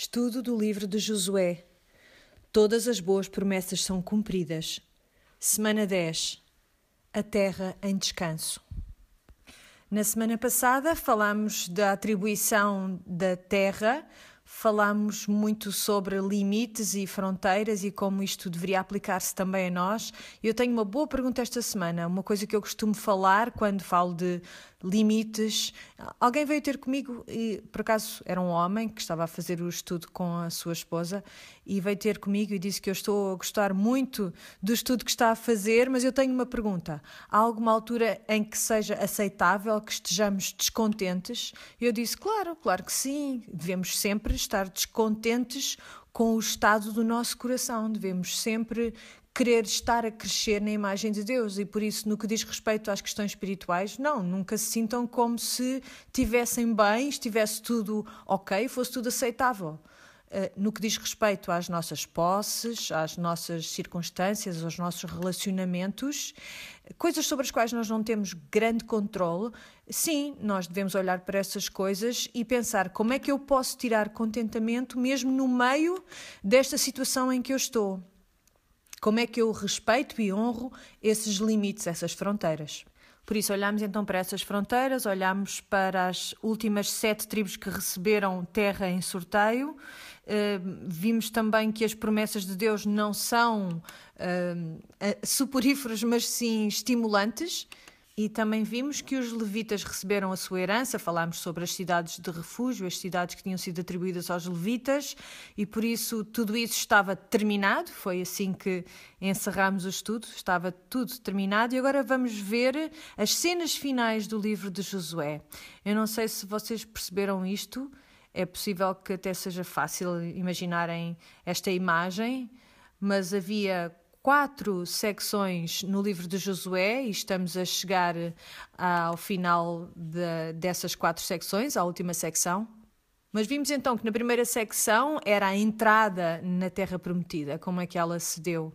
Estudo do livro de Josué. Todas as boas promessas são cumpridas. Semana 10. A terra em descanso. Na semana passada falamos da atribuição da terra, falamos muito sobre limites e fronteiras e como isto deveria aplicar-se também a nós. Eu tenho uma boa pergunta esta semana, uma coisa que eu costumo falar quando falo de limites. Alguém veio ter comigo, e por acaso era um homem que estava a fazer o estudo com a sua esposa, e veio ter comigo e disse que eu estou a gostar muito do estudo que está a fazer, mas eu tenho uma pergunta. Há alguma altura em que seja aceitável que estejamos descontentes? Eu disse, claro, claro que sim. Devemos sempre estar descontentes com o estado do nosso coração. Devemos sempre querer estar a crescer na imagem de Deus e por isso no que diz respeito às questões espirituais, não, nunca se sintam como se tivessem bem, estivesse tudo ok, fosse tudo aceitável. Uh, no que diz respeito às nossas posses, às nossas circunstâncias, aos nossos relacionamentos, coisas sobre as quais nós não temos grande controle, sim, nós devemos olhar para essas coisas e pensar como é que eu posso tirar contentamento mesmo no meio desta situação em que eu estou. Como é que eu respeito e honro esses limites, essas fronteiras? Por isso, olhamos então para essas fronteiras, olhamos para as últimas sete tribos que receberam terra em sorteio, uh, vimos também que as promessas de Deus não são uh, suporíferas, mas sim estimulantes. E também vimos que os levitas receberam a sua herança, falámos sobre as cidades de refúgio, as cidades que tinham sido atribuídas aos levitas, e por isso tudo isso estava terminado, foi assim que encerramos o estudo, estava tudo terminado, e agora vamos ver as cenas finais do livro de Josué. Eu não sei se vocês perceberam isto, é possível que até seja fácil imaginarem esta imagem, mas havia quatro secções no livro de Josué e estamos a chegar ao final de, dessas quatro secções, à última secção. Mas vimos então que na primeira secção era a entrada na Terra Prometida, como é que ela se deu.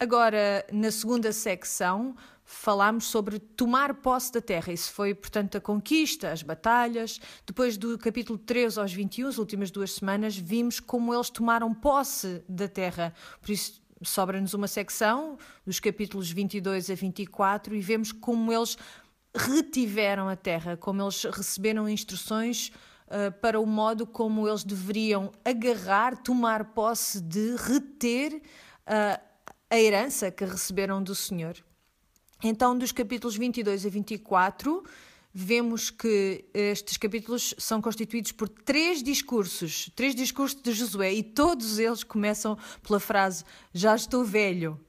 Agora, na segunda secção, falámos sobre tomar posse da terra. Isso foi, portanto, a conquista, as batalhas. Depois do capítulo 13 aos 21, as últimas duas semanas, vimos como eles tomaram posse da terra. Por isso, sobra-nos uma secção dos capítulos 22 a 24 e vemos como eles retiveram a terra, como eles receberam instruções uh, para o modo como eles deveriam agarrar, tomar posse de reter uh, a herança que receberam do Senhor. Então, dos capítulos 22 a 24, vemos que estes capítulos são constituídos por três discursos, três discursos de Josué, e todos eles começam pela frase: Já estou velho.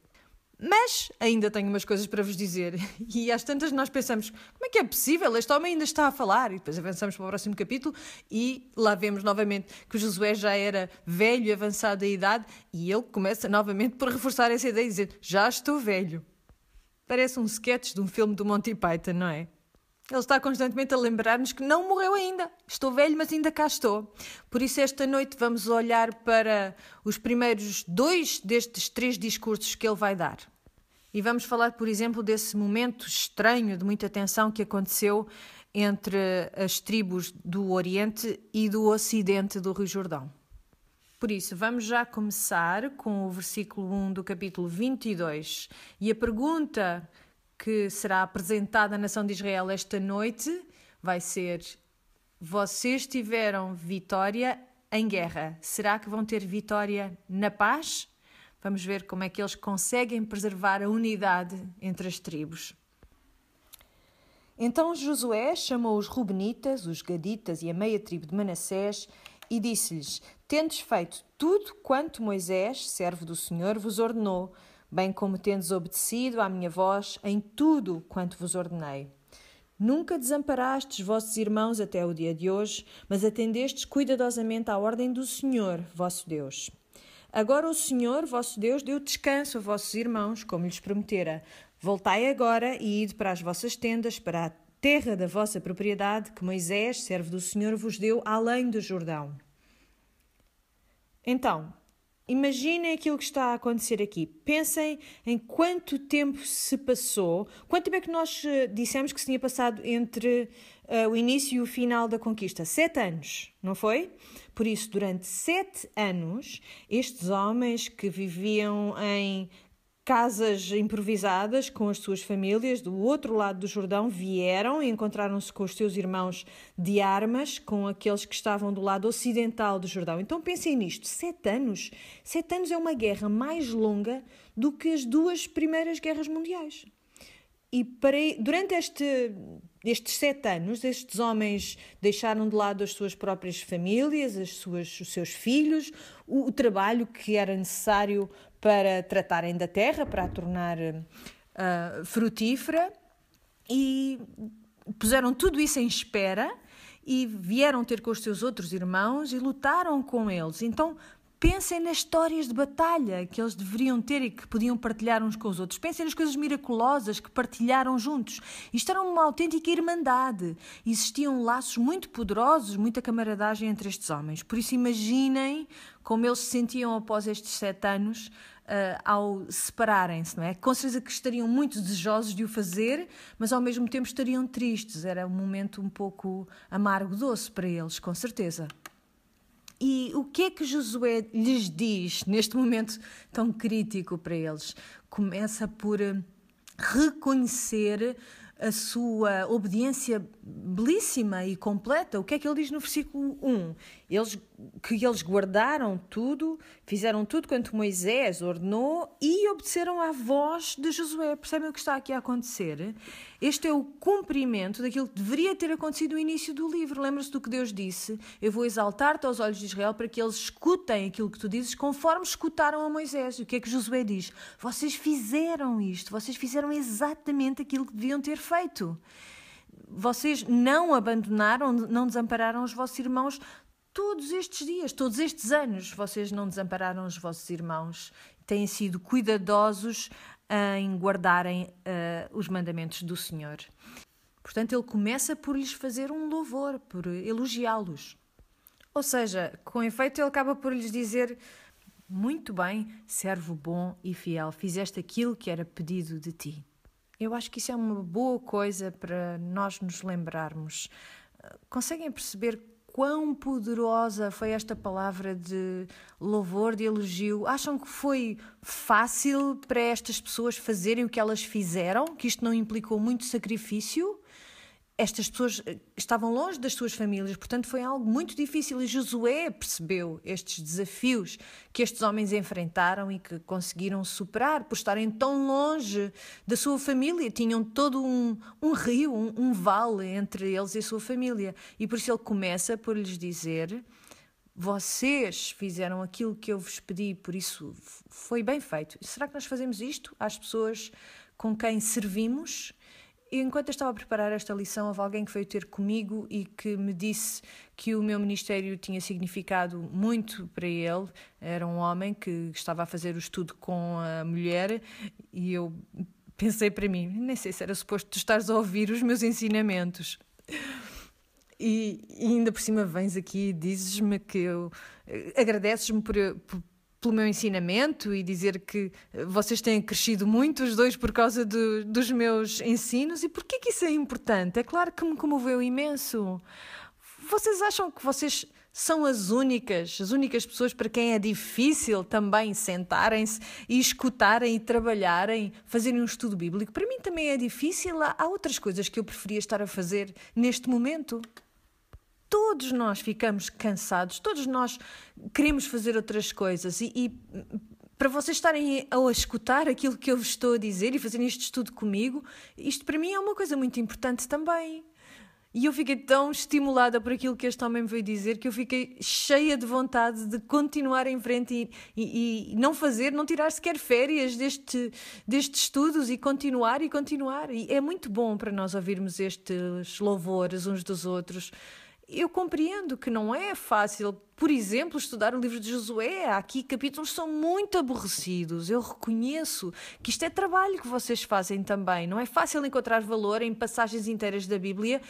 Mas ainda tenho umas coisas para vos dizer. E às tantas nós pensamos: como é que é possível? Este homem ainda está a falar. E depois avançamos para o próximo capítulo e lá vemos novamente que Josué já era velho e avançado da idade e ele começa novamente por reforçar essa ideia e dizer: Já estou velho. Parece um sketch de um filme do Monty Python, não é? Ele está constantemente a lembrar-nos que não morreu ainda. Estou velho, mas ainda cá estou. Por isso, esta noite vamos olhar para os primeiros dois destes três discursos que ele vai dar. E vamos falar, por exemplo, desse momento estranho, de muita tensão que aconteceu entre as tribos do Oriente e do Ocidente do Rio Jordão. Por isso, vamos já começar com o versículo 1 do capítulo 22. E a pergunta que será apresentada à nação de Israel esta noite vai ser: Vocês tiveram vitória em guerra, será que vão ter vitória na paz? Vamos ver como é que eles conseguem preservar a unidade entre as tribos. Então Josué chamou os Rubenitas, os Gaditas e a meia tribo de Manassés e disse-lhes: Tendes feito tudo quanto Moisés, servo do Senhor, vos ordenou bem como tendes obedecido à minha voz em tudo quanto vos ordenei. Nunca desamparastes vossos irmãos até o dia de hoje, mas atendestes cuidadosamente à ordem do Senhor, vosso Deus. Agora o Senhor, vosso Deus, deu descanso a vossos irmãos, como lhes prometera. Voltai agora e ide para as vossas tendas, para a terra da vossa propriedade, que Moisés, servo do Senhor, vos deu além do Jordão. Então, Imaginem aquilo que está a acontecer aqui. Pensem em quanto tempo se passou, quanto tempo é que nós eh, dissemos que se tinha passado entre uh, o início e o final da conquista. Sete anos, não foi? Por isso, durante sete anos, estes homens que viviam em casas improvisadas com as suas famílias do outro lado do Jordão vieram e encontraram-se com os seus irmãos de armas, com aqueles que estavam do lado ocidental do Jordão. Então pensem nisto: sete anos. Sete anos é uma guerra mais longa do que as duas primeiras guerras mundiais. E para, durante este, estes sete anos, estes homens deixaram de lado as suas próprias famílias, as suas, os seus filhos, o, o trabalho que era necessário para tratarem da terra, para a tornar uh, frutífera, e puseram tudo isso em espera e vieram ter com os seus outros irmãos e lutaram com eles. Então, Pensem nas histórias de batalha que eles deveriam ter e que podiam partilhar uns com os outros. Pensem nas coisas miraculosas que partilharam juntos. Isto era uma autêntica irmandade. Existiam laços muito poderosos, muita camaradagem entre estes homens. Por isso, imaginem como eles se sentiam após estes sete anos uh, ao separarem-se, não é? Com certeza que estariam muito desejosos de o fazer, mas ao mesmo tempo estariam tristes. Era um momento um pouco amargo-doce para eles, com certeza. E o que é que Josué lhes diz neste momento tão crítico para eles? Começa por eh, reconhecer a sua obediência belíssima e completa. O que é que ele diz no versículo 1? Eles, que eles guardaram tudo, fizeram tudo quanto Moisés ordenou e obedeceram à voz de Josué. Percebem o que está aqui a acontecer? Este é o cumprimento daquilo que deveria ter acontecido no início do livro. Lembra-se do que Deus disse? Eu vou exaltar-te aos olhos de Israel para que eles escutem aquilo que tu dizes, conforme escutaram a Moisés. E o que é que Josué diz? Vocês fizeram isto, vocês fizeram exatamente aquilo que deviam ter feito. Vocês não abandonaram, não desampararam os vossos irmãos todos estes dias, todos estes anos. Vocês não desampararam os vossos irmãos. Têm sido cuidadosos em guardarem uh, os mandamentos do Senhor. Portanto, ele começa por lhes fazer um louvor, por elogiá-los. Ou seja, com efeito, ele acaba por lhes dizer: Muito bem, servo bom e fiel, fizeste aquilo que era pedido de ti. Eu acho que isso é uma boa coisa para nós nos lembrarmos. Conseguem perceber quão poderosa foi esta palavra de louvor, de elogio? Acham que foi fácil para estas pessoas fazerem o que elas fizeram? Que isto não implicou muito sacrifício? Estas pessoas eh, estavam longe das suas famílias, portanto foi algo muito difícil e Josué percebeu estes desafios que estes homens enfrentaram e que conseguiram superar por estarem tão longe da sua família. Tinham todo um, um rio, um, um vale entre eles e a sua família. E por isso ele começa por lhes dizer: Vocês fizeram aquilo que eu vos pedi, por isso foi bem feito. Será que nós fazemos isto às pessoas com quem servimos? Enquanto eu estava a preparar esta lição, houve alguém que veio ter comigo e que me disse que o meu ministério tinha significado muito para ele. Era um homem que estava a fazer o estudo com a mulher e eu pensei para mim, nem sei se era suposto tu estares a ouvir os meus ensinamentos. E, e ainda por cima vens aqui e dizes-me que eu agradeces-me por, por pelo meu ensinamento e dizer que eh, vocês têm crescido muito, os dois, por causa do, dos meus ensinos. E porquê que isso é importante? É claro que me comoveu imenso. Vocês acham que vocês são as únicas, as únicas pessoas para quem é difícil também sentarem-se e escutarem e trabalharem, fazerem um estudo bíblico? Para mim também é difícil. Há outras coisas que eu preferia estar a fazer neste momento. Todos nós ficamos cansados, todos nós queremos fazer outras coisas e, e para vocês estarem a escutar aquilo que eu vos estou a dizer e fazerem este estudo comigo, isto para mim é uma coisa muito importante também. E eu fiquei tão estimulada por aquilo que este homem me veio dizer que eu fiquei cheia de vontade de continuar em frente e, e, e não fazer, não tirar sequer férias deste, destes estudos e continuar e continuar. E é muito bom para nós ouvirmos estes louvores uns dos outros eu compreendo que não é fácil, por exemplo, estudar o livro de Josué. Há aqui capítulos são muito aborrecidos. Eu reconheço que isto é trabalho que vocês fazem também. Não é fácil encontrar valor em passagens inteiras da Bíblia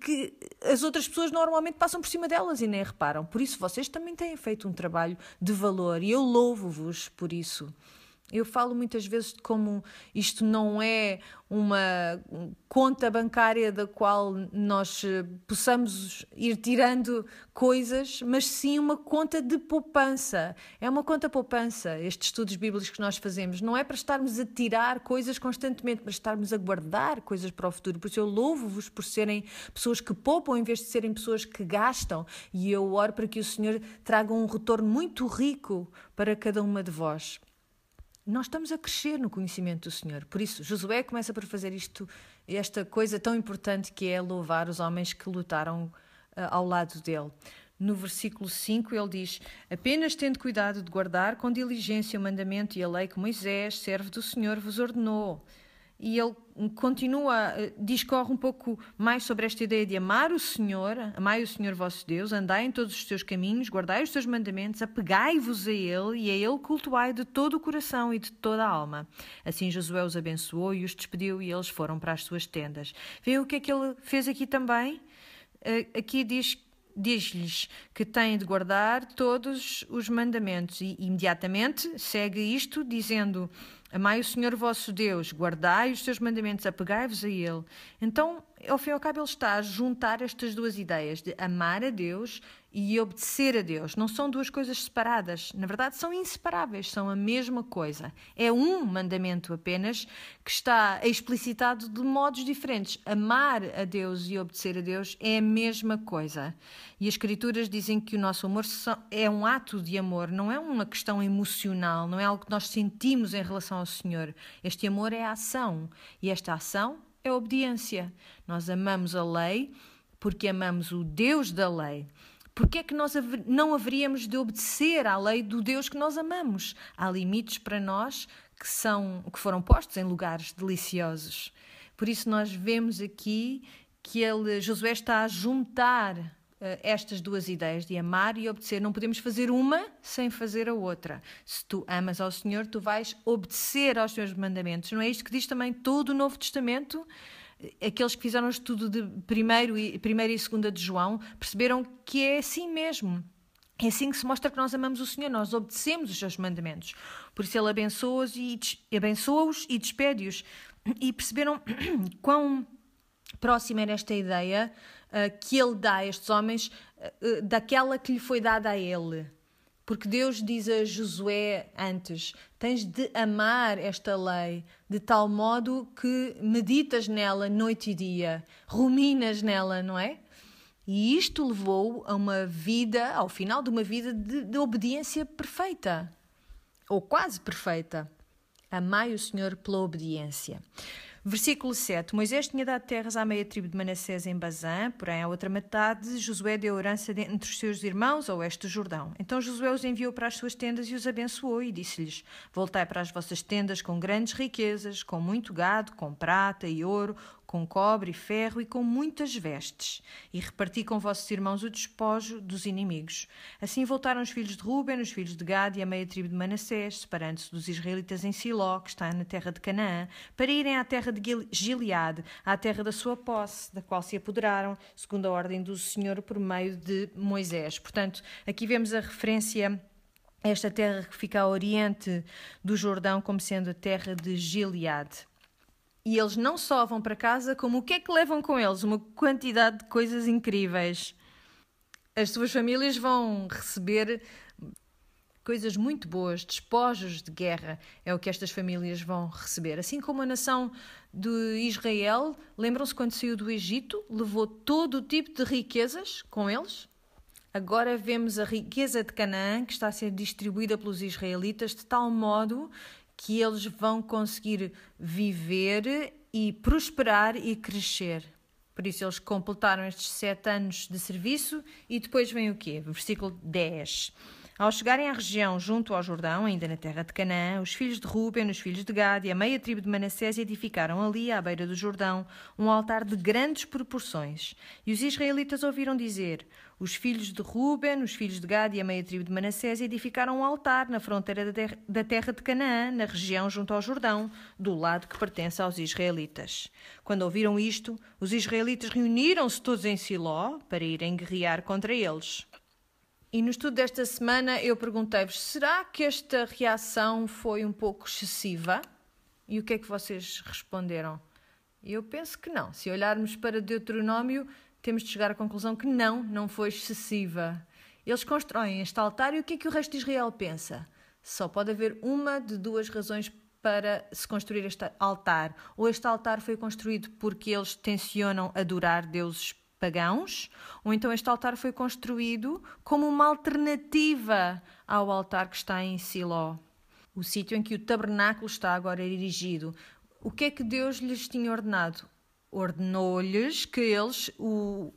que as outras pessoas normalmente passam por cima delas e nem reparam. Por isso, vocês também têm feito um trabalho de valor e eu louvo-vos por isso. Eu falo muitas vezes de como isto não é uma conta bancária da qual nós eh, possamos ir tirando coisas, mas sim uma conta de poupança. É uma conta poupança, estes estudos bíblicos que nós fazemos. Não é para estarmos a tirar coisas constantemente, para estarmos a guardar coisas para o futuro. Por isso eu louvo-vos por serem pessoas que poupam em vez de serem pessoas que gastam. E eu oro para que o Senhor traga um retorno muito rico para cada uma de vós nós estamos a crescer no conhecimento do Senhor. Por isso, Josué começa por fazer isto, esta coisa tão importante que é louvar os homens que lutaram uh, ao lado dele. No versículo 5 ele diz: Apenas tendo cuidado de guardar com diligência o mandamento e a lei que Moisés, servo do Senhor, vos ordenou e ele continua, eh, discorre um pouco mais sobre esta ideia de amar o Senhor, amai o Senhor vosso Deus, andai em todos os seus caminhos, guardai os seus mandamentos, apegai-vos a Ele e a Ele cultuai de todo o coração e de toda a alma. Assim Josué os abençoou e os despediu e eles foram para as suas tendas. Vê o que é que ele fez aqui também? Eh, aqui diz diz-lhes que têm de guardar todos os mandamentos e imediatamente segue isto dizendo Amai o Senhor vosso Deus, guardai os seus mandamentos, apegai-vos a Ele. Então, ao fim e ao cabo, ele está a juntar estas duas ideias de amar a Deus e obedecer a Deus. Não são duas coisas separadas. Na verdade, são inseparáveis, são a mesma coisa. É um mandamento apenas que está explicitado de modos diferentes. Amar a Deus e obedecer a Deus é a mesma coisa. E as Escrituras dizem que o nosso amor é um ato de amor, não é uma questão emocional, não é algo que nós sentimos em relação ao Senhor. Este amor é ação. E esta ação é obediência. Nós amamos a lei porque amamos o Deus da lei. Porque é que nós não haveríamos de obedecer à lei do Deus que nós amamos? Há limites para nós que são que foram postos em lugares deliciosos. Por isso nós vemos aqui que ele Josué está a juntar estas duas ideias de amar e obedecer. Não podemos fazer uma sem fazer a outra. Se tu amas ao Senhor, tu vais obedecer aos seus mandamentos. Não é isto que diz também todo o Novo Testamento? Aqueles que fizeram o estudo de primeiro e, primeira e segunda de João perceberam que é assim mesmo. É assim que se mostra que nós amamos o Senhor, nós obedecemos os seus mandamentos. Por isso ele abençoa-os e, abençoa e despede-os. E perceberam quão próxima era esta ideia uh, que ele dá a estes homens uh, daquela que lhe foi dada a ele. Porque Deus diz a Josué antes: tens de amar esta lei de tal modo que meditas nela noite e dia, ruminas nela, não é? E isto levou a uma vida, ao final de uma vida de, de obediência perfeita, ou quase perfeita. Amai o Senhor pela obediência. Versículo 7. Moisés tinha dado terras à meia tribo de Manassés em Bazã, porém à outra metade Josué deu herança entre os seus irmãos ao oeste do Jordão. Então Josué os enviou para as suas tendas e os abençoou e disse-lhes: Voltai para as vossas tendas com grandes riquezas, com muito gado, com prata e ouro, com cobre e ferro e com muitas vestes, e reparti com vossos irmãos o despojo dos inimigos. Assim voltaram os filhos de Ruben, os filhos de Gad e a meia tribo de Manassés, separando-se dos israelitas em Siló, que está na terra de Canaã, para irem à terra de Gileade, à terra da sua posse, da qual se apoderaram, segundo a ordem do Senhor por meio de Moisés. Portanto, aqui vemos a referência esta terra que fica a oriente do Jordão como sendo a terra de Gileade. E eles não só vão para casa, como o que é que levam com eles? Uma quantidade de coisas incríveis. As suas famílias vão receber coisas muito boas, despojos de guerra, é o que estas famílias vão receber. Assim como a nação de Israel, lembram-se quando saiu do Egito, levou todo o tipo de riquezas com eles? Agora vemos a riqueza de Canaã que está a ser distribuída pelos israelitas de tal modo que eles vão conseguir viver e prosperar e crescer. Por isso, eles completaram estes sete anos de serviço e depois vem o quê? Versículo 10. Ao chegarem à região junto ao Jordão, ainda na terra de Canaã, os filhos de Ruben, os filhos de Gad e a meia tribo de Manassés edificaram ali, à beira do Jordão, um altar de grandes proporções. E os israelitas ouviram dizer: Os filhos de Ruben, os filhos de Gad e a meia tribo de Manassés edificaram um altar na fronteira da terra de Canaã, na região junto ao Jordão, do lado que pertence aos israelitas. Quando ouviram isto, os israelitas reuniram-se todos em Siló para irem guerrear contra eles. E no estudo desta semana eu perguntei-vos: será que esta reação foi um pouco excessiva? E o que é que vocês responderam? Eu penso que não. Se olharmos para Deuteronômio, temos de chegar à conclusão que não, não foi excessiva. Eles constroem este altar e o que é que o resto de Israel pensa? Só pode haver uma de duas razões para se construir este altar. Ou este altar foi construído porque eles tencionam adorar deuses pagãos, ou então este altar foi construído como uma alternativa ao altar que está em Siló, o sítio em que o tabernáculo está agora erigido. O que é que Deus lhes tinha ordenado? Ordenou-lhes que eles o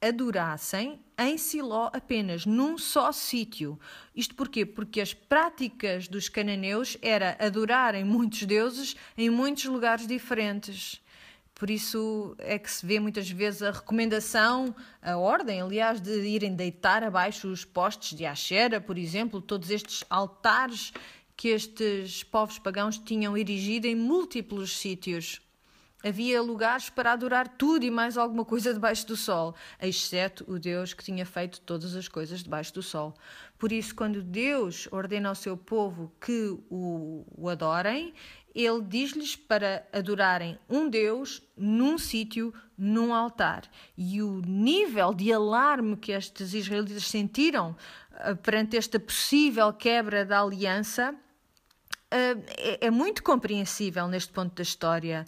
adorassem em Siló apenas, num só sítio. Isto porquê? Porque as práticas dos cananeus era adorarem muitos deuses em muitos lugares diferentes. Por isso é que se vê muitas vezes a recomendação, a ordem, aliás, de irem deitar abaixo os postes de Axera, por exemplo, todos estes altares que estes povos pagãos tinham erigido em múltiplos sítios. Havia lugares para adorar tudo e mais alguma coisa debaixo do sol, exceto o Deus que tinha feito todas as coisas debaixo do sol. Por isso, quando Deus ordena ao seu povo que o, o adorem, ele diz-lhes para adorarem um Deus num sítio, num altar. E o nível de alarme que estes israelitas sentiram uh, perante esta possível quebra da aliança Uh, é, é, muito compreensível neste ponto da história.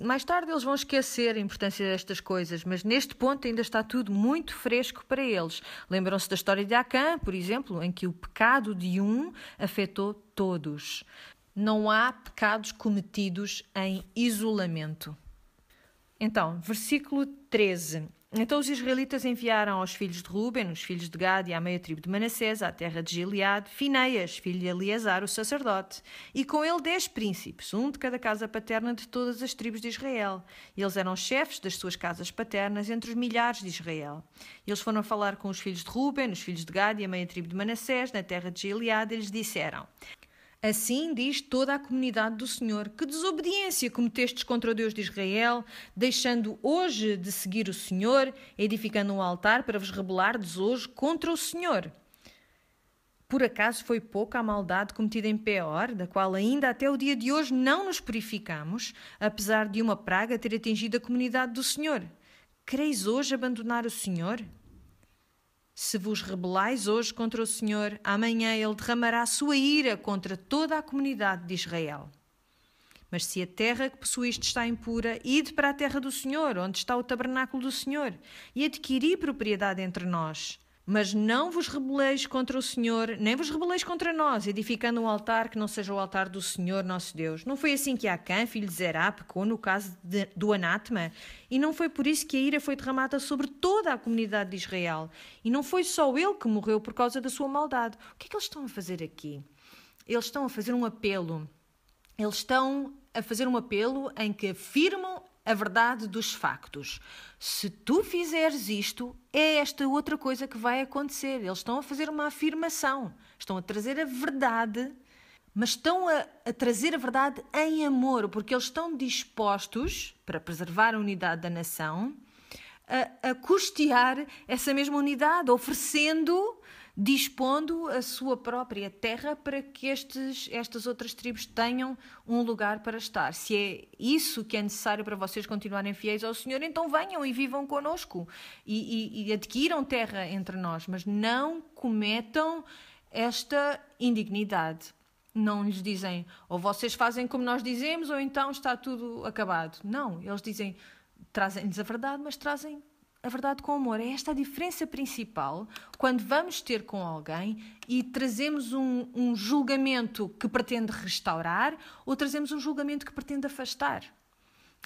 Mais tarde eles vão esquecer a importância destas coisas, mas neste ponto ainda está tudo muito fresco para eles. Lembram-se da história de Acã, por exemplo, em que o pecado de um afetou todos não há pecados cometidos em isolamento. Então, versículo 13. Então os israelitas enviaram aos filhos de Ruben, os filhos de Gad e à meia tribo de Manassés, à terra de Gileade, Fineias, filho de Eleazar, o sacerdote, e com ele dez príncipes, um de cada casa paterna de todas as tribos de Israel. Eles eram chefes das suas casas paternas entre os milhares de Israel. Eles foram falar com os filhos de Ruben, os filhos de Gad e a meia tribo de Manassés, na terra de Gileade, e lhes disseram: Assim diz toda a comunidade do Senhor: Que desobediência cometestes contra o Deus de Israel, deixando hoje de seguir o Senhor, edificando um altar para vos rebelardes hoje contra o Senhor. Por acaso foi pouca a maldade cometida em Peor, da qual ainda até o dia de hoje não nos purificamos, apesar de uma praga ter atingido a comunidade do Senhor? Quereis hoje abandonar o Senhor? Se vos rebelais hoje contra o Senhor, amanhã ele derramará a sua ira contra toda a comunidade de Israel. Mas se a terra que possuíste está impura, ide para a terra do Senhor, onde está o tabernáculo do Senhor, e adquiri propriedade entre nós. Mas não vos rebeleis contra o Senhor, nem vos rebeleis contra nós, edificando um altar que não seja o altar do Senhor nosso Deus. Não foi assim que Acã, filho de Zerá, pecou no caso de, do anátema? E não foi por isso que a ira foi derramada sobre toda a comunidade de Israel? E não foi só ele que morreu por causa da sua maldade? O que é que eles estão a fazer aqui? Eles estão a fazer um apelo. Eles estão a fazer um apelo em que afirmam a verdade dos factos. Se tu fizeres isto, é esta outra coisa que vai acontecer. Eles estão a fazer uma afirmação, estão a trazer a verdade, mas estão a, a trazer a verdade em amor, porque eles estão dispostos, para preservar a unidade da nação, a, a custear essa mesma unidade, oferecendo dispondo a sua própria terra para que estes, estas outras tribos tenham um lugar para estar. Se é isso que é necessário para vocês continuarem fiéis ao Senhor, então venham e vivam conosco e, e, e adquiram terra entre nós, mas não cometam esta indignidade. Não lhes dizem, ou vocês fazem como nós dizemos, ou então está tudo acabado. Não, eles dizem, trazem-lhes a verdade, mas trazem a verdade com amor. É esta a diferença principal quando vamos ter com alguém e trazemos um, um julgamento que pretende restaurar ou trazemos um julgamento que pretende afastar.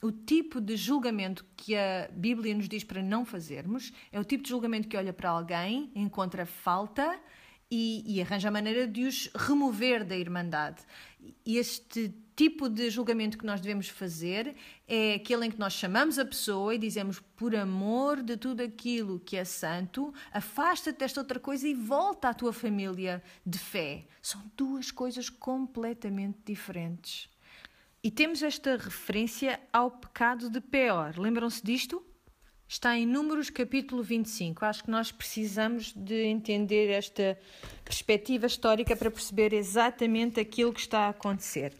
O tipo de julgamento que a Bíblia nos diz para não fazermos é o tipo de julgamento que olha para alguém, encontra falta e, e arranja a maneira de os remover da Irmandade. Este tipo de julgamento que nós devemos fazer é aquele em que nós chamamos a pessoa e dizemos, por amor de tudo aquilo que é santo, afasta-te desta outra coisa e volta à tua família de fé. São duas coisas completamente diferentes. E temos esta referência ao pecado de Peor. Lembram-se disto? está em Números capítulo 25. Acho que nós precisamos de entender esta perspectiva histórica para perceber exatamente aquilo que está a acontecer.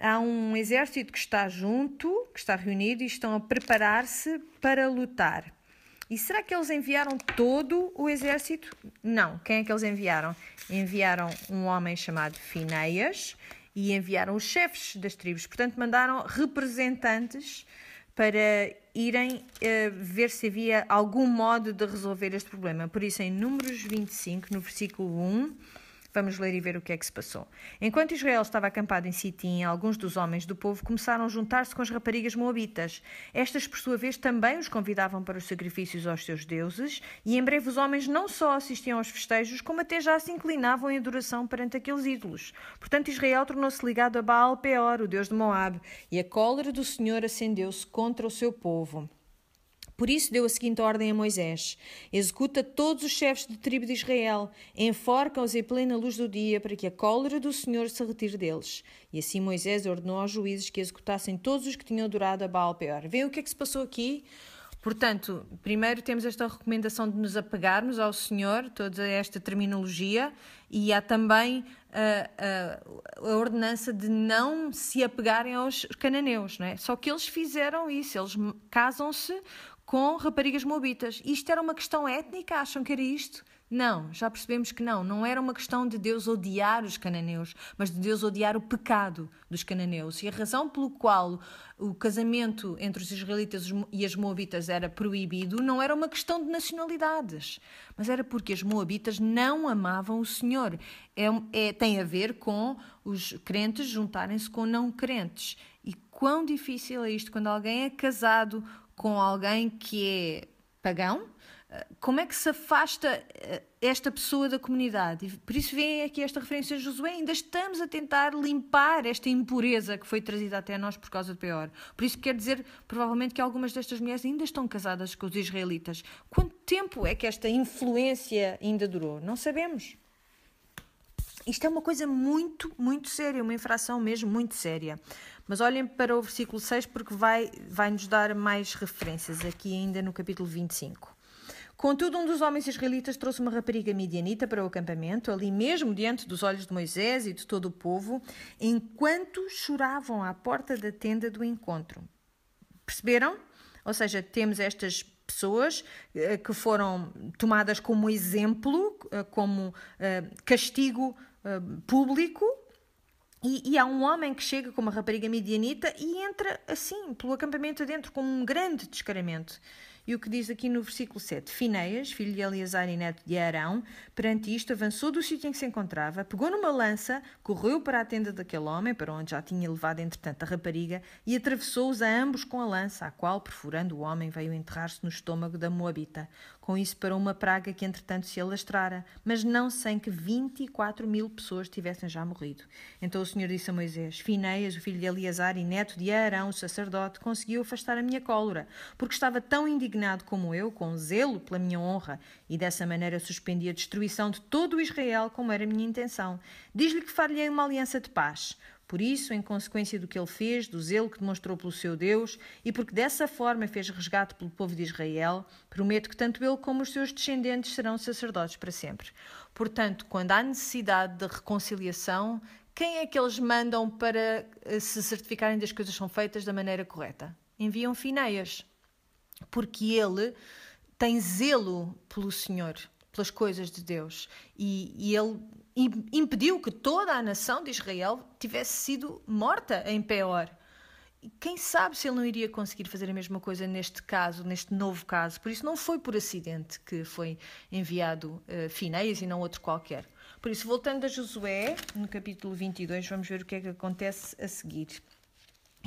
Há um exército que está junto, que está reunido e estão a preparar-se para lutar. E será que eles enviaram todo o exército? Não. Quem é que eles enviaram? Enviaram um homem chamado Fineias e enviaram os chefes das tribos. Portanto, mandaram representantes para irem uh, ver se havia algum modo de resolver este problema. Por isso, em Números 25, no versículo 1, Vamos ler e ver o que é que se passou. Enquanto Israel estava acampado em Sitim, alguns dos homens do povo começaram a juntar-se com as raparigas moabitas. Estas, por sua vez, também os convidavam para os sacrifícios aos seus deuses, e em breve os homens não só assistiam aos festejos, como até já se inclinavam em adoração perante aqueles ídolos. Portanto, Israel tornou-se ligado a Baal Peor, o deus de Moabe, e a cólera do Senhor acendeu-se contra o seu povo. Por isso deu a seguinte ordem a Moisés: Executa todos os chefes de tribo de Israel, enforca-os em plena luz do dia, para que a cólera do Senhor se retire deles. E assim Moisés ordenou aos juízes que executassem todos os que tinham adorado a Baal Peor. Vêem o que é que se passou aqui? Portanto, primeiro temos esta recomendação de nos apegarmos ao Senhor, toda esta terminologia, e há também a, a, a, ordenança de não se apegarem aos cananeus, não é? Só que eles fizeram isso, eles casam-se com raparigas moabitas. Isto era uma questão étnica? Acham que era isto? Não, já percebemos que não. Não era uma questão de Deus odiar os cananeus, mas de Deus odiar o pecado dos cananeus. E a razão pelo qual o casamento entre os israelitas e as moabitas era proibido não era uma questão de nacionalidades, mas era porque as moabitas não amavam o Senhor. É, é tem a ver com os crentes juntarem-se com não crentes. E quão difícil é isto quando alguém é casado com alguém que é pagão, eh, como é que se afasta eh, esta pessoa da comunidade? Por isso vem aqui esta referência a Josué. Ainda estamos a tentar limpar esta impureza que foi trazida até nós por causa do pior. Por isso quer dizer, provavelmente, que algumas destas mulheres ainda estão casadas com os israelitas. Quanto tempo é que esta influência ainda durou? Não sabemos. Isto é uma coisa muito, muito séria, uma infração mesmo muito séria. Mas olhem para o versículo 6 porque vai, vai nos dar mais referências aqui ainda no capítulo 25. Contudo, um dos homens israelitas trouxe uma rapariga midianita para o acampamento, ali mesmo diante dos olhos de Moisés e de todo o povo, enquanto choravam à porta da tenda do encontro. Perceberam? Ou seja, temos estas pessoas eh, que foram tomadas como exemplo, eh, como eh, castigo público e, e, há um homem que chega com uma rapariga midianita e entra assim, pelo acampamento adentro, com um grande descaramento. E o que diz aqui no versículo 7? Fineias, filho de Eleazar e neto de Arão, perante isto, avançou do sítio em que se encontrava, pegou numa lança, correu para a tenda daquele homem, para onde já tinha levado entretanto a rapariga, e atravessou-os a ambos com a lança, a qual, perfurando o homem, veio enterrar-se no estômago da Moabita. Com isso parou uma praga que entretanto se alastrara, mas não sem que 24 mil pessoas tivessem já morrido. Então o Senhor disse a Moisés: Fineias, o filho de Eleazar e neto de Arão, o sacerdote, conseguiu afastar a minha cólera, porque estava tão indignado como eu, com zelo pela minha honra, e dessa maneira suspendi a destruição de todo o Israel, como era a minha intenção. Diz-lhe que far-lhe uma aliança de paz. Por isso, em consequência do que ele fez, do zelo que demonstrou pelo seu Deus, e porque dessa forma fez resgate pelo povo de Israel, prometo que tanto ele como os seus descendentes serão sacerdotes para sempre. Portanto, quando há necessidade de reconciliação, quem é que eles mandam para eh, se certificarem das coisas são feitas da maneira correta? Enviam Fineias, porque ele tem zelo pelo Senhor pelas coisas de Deus. E, e, ele impediu que toda a nação de Israel tivesse sido morta em Peor. E quem sabe se ele não iria conseguir fazer a mesma coisa neste caso, neste novo caso. Por isso, não foi por acidente que foi enviado uh, e não outro qualquer. Por isso, voltando a Josué, no capítulo 22, vamos ver o que é que acontece a seguir.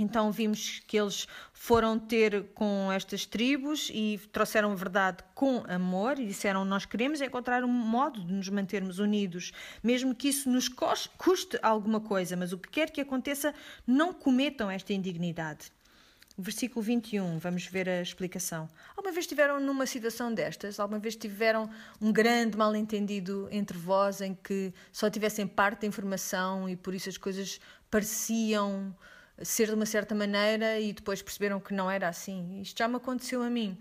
Então vimos que eles foram ter com estas tribos e trouxeram verdade com amor e disseram: Nós queremos encontrar um modo de nos mantermos unidos, mesmo que isso nos custe alguma coisa, mas o que quer que aconteça, não cometam esta indignidade. Versículo 21, vamos ver a explicação. Alguma vez estiveram numa situação destas? Alguma vez tiveram um grande mal-entendido entre vós em que só tivessem parte da informação e por isso as coisas pareciam ser de uma certa maneira e depois perceberam que não era assim. Isto já me aconteceu a mim.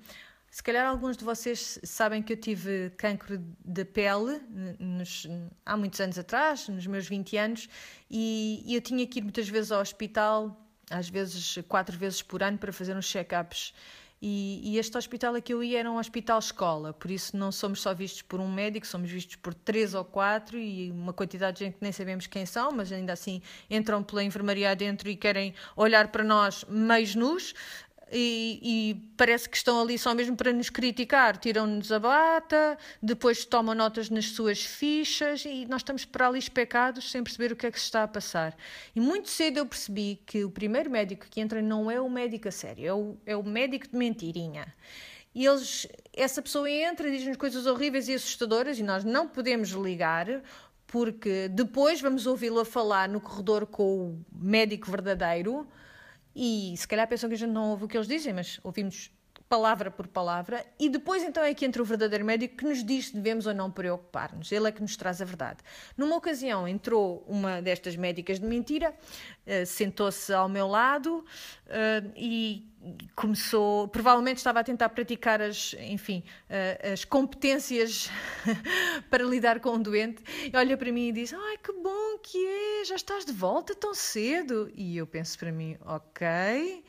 Se calhar alguns de vocês sabem que eu tive cancro de pele nos, há muitos anos atrás, nos meus 20 anos, e, e eu tinha que ir muitas vezes ao hospital, às vezes quatro vezes por ano, para fazer uns check-ups. E, e, este hospital a que eu ia era um hospital-escola, por isso não somos só vistos por um médico, somos vistos por três ou quatro e uma quantidade de gente que nem sabemos quem são, mas ainda assim entram pela enfermaria dentro e querem olhar para nós meios nus e, e, parece que estão ali só mesmo para nos criticar. Tiram-nos a bata, depois tomam notas nas suas fichas e nós estamos para ali especados sem perceber o que é que se está a passar. E muito cedo eu percebi que o primeiro médico que entra não é o médico a sério, é o, é o médico de mentirinha. E eles, essa pessoa entra, diz-nos coisas horríveis e assustadoras e nós não podemos ligar porque depois vamos ouvi-lo a falar no corredor com o médico verdadeiro e se calhar pensam que a gente não ouve o que eles dizem, mas ouvimos palavra por palavra, e depois então é que entra o verdadeiro médico que nos diz se devemos ou não preocupar-nos. Ele é que nos traz a verdade. Numa ocasião entrou uma destas médicas de mentira, uh, sentou-se ao meu lado uh, e começou, provavelmente estava a tentar praticar as, enfim, uh, as competências para lidar com um doente, e olha para mim e diz: "Ai, que bom que é, já estás de volta tão cedo". E eu penso para mim: "OK,